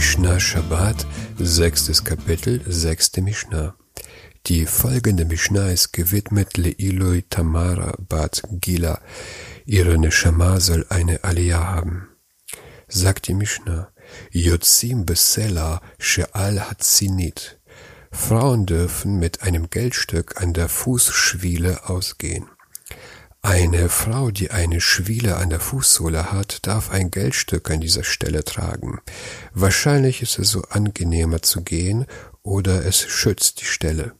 Mishnah Shabbat, sechstes Kapitel, sechste Mishnah. Die folgende Mishnah ist gewidmet Leiloi Tamara Bat Gila. Ihre Neshama soll eine Aliyah haben. Sagt die Mishnah, Yotzim Besela She'al Hatzinit. Frauen dürfen mit einem Geldstück an der Fußschwiele ausgehen. Eine Frau, die eine Schwiele an der Fußsohle hat, darf ein Geldstück an dieser Stelle tragen. Wahrscheinlich ist es so angenehmer zu gehen oder es schützt die Stelle.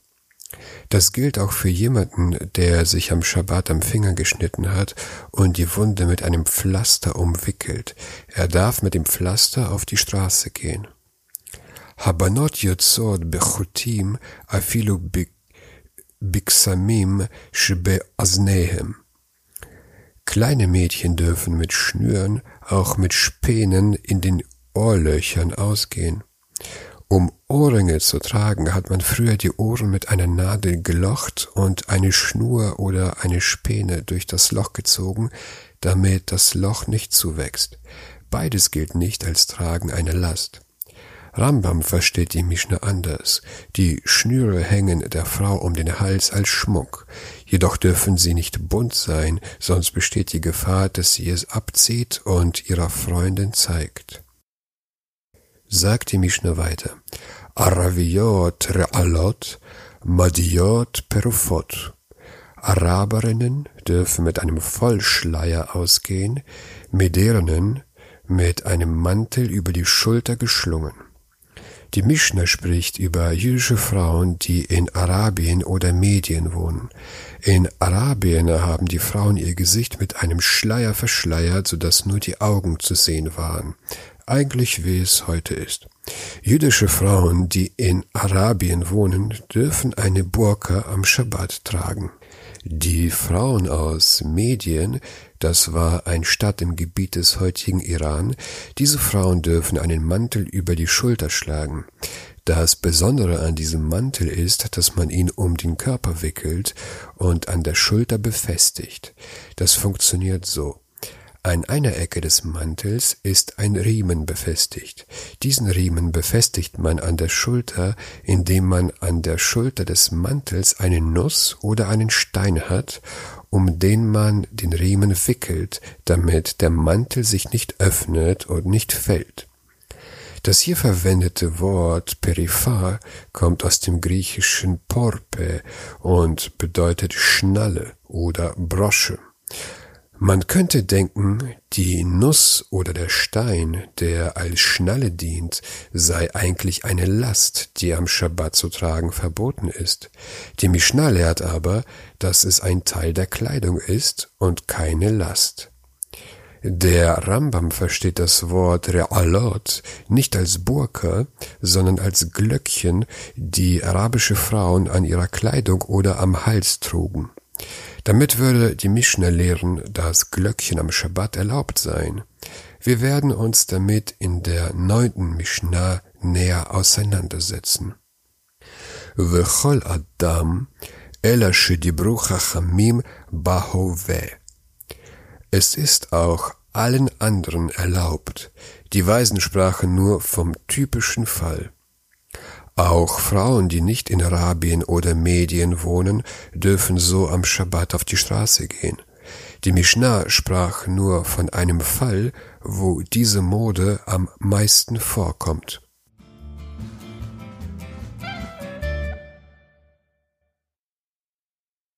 Das gilt auch für jemanden, der sich am Schabbat am Finger geschnitten hat und die Wunde mit einem Pflaster umwickelt. Er darf mit dem Pflaster auf die Straße gehen. Habanot yotzot bechutim afilu biksamim shbe aznehem. Kleine Mädchen dürfen mit Schnüren, auch mit Spänen in den Ohrlöchern ausgehen. Um Ohrringe zu tragen, hat man früher die Ohren mit einer Nadel gelocht und eine Schnur oder eine Späne durch das Loch gezogen, damit das Loch nicht zuwächst. Beides gilt nicht als Tragen einer Last. Rambam versteht die Mischna anders. Die Schnüre hängen der Frau um den Hals als Schmuck. Jedoch dürfen sie nicht bunt sein, sonst besteht die Gefahr, dass sie es abzieht und ihrer Freundin zeigt. Sagt die Mischna weiter. Araviot re'alot, madiot perufot. Araberinnen dürfen mit einem Vollschleier ausgehen, Mederinnen mit einem Mantel über die Schulter geschlungen. Die Mischna spricht über jüdische Frauen, die in Arabien oder Medien wohnen. In Arabien haben die Frauen ihr Gesicht mit einem Schleier verschleiert, sodass nur die Augen zu sehen waren. Eigentlich wie es heute ist. Jüdische Frauen, die in Arabien wohnen, dürfen eine Burka am Schabbat tragen. Die Frauen aus Medien, das war ein Stadt im Gebiet des heutigen Iran, diese Frauen dürfen einen Mantel über die Schulter schlagen. Das Besondere an diesem Mantel ist, dass man ihn um den Körper wickelt und an der Schulter befestigt. Das funktioniert so. An einer Ecke des Mantels ist ein Riemen befestigt. Diesen Riemen befestigt man an der Schulter, indem man an der Schulter des Mantels eine Nuss oder einen Stein hat, um den man den Riemen wickelt, damit der Mantel sich nicht öffnet und nicht fällt. Das hier verwendete Wort Periphar kommt aus dem griechischen Porpe und bedeutet Schnalle oder Brosche. Man könnte denken, die Nuss oder der Stein, der als Schnalle dient, sei eigentlich eine Last, die am Schabbat zu tragen verboten ist. Die Mishnah lehrt aber, dass es ein Teil der Kleidung ist und keine Last. Der Rambam versteht das Wort Re'alot nicht als Burka, sondern als Glöckchen, die arabische Frauen an ihrer Kleidung oder am Hals trugen. Damit würde die Mischner lehren, dass Glöckchen am Schabbat erlaubt seien. Wir werden uns damit in der neunten Mishnah näher auseinandersetzen. V'chol Adam ela shedibru chachamim bahove. Es ist auch allen anderen erlaubt. Die Weisen sprachen nur vom typischen Fall. Auch Frauen, die nicht in Arabien oder Medien wohnen, dürfen so am Schabbat auf die Straße gehen. Die Mishnah sprach nur von einem Fall, wo diese Mode am meisten vorkommt.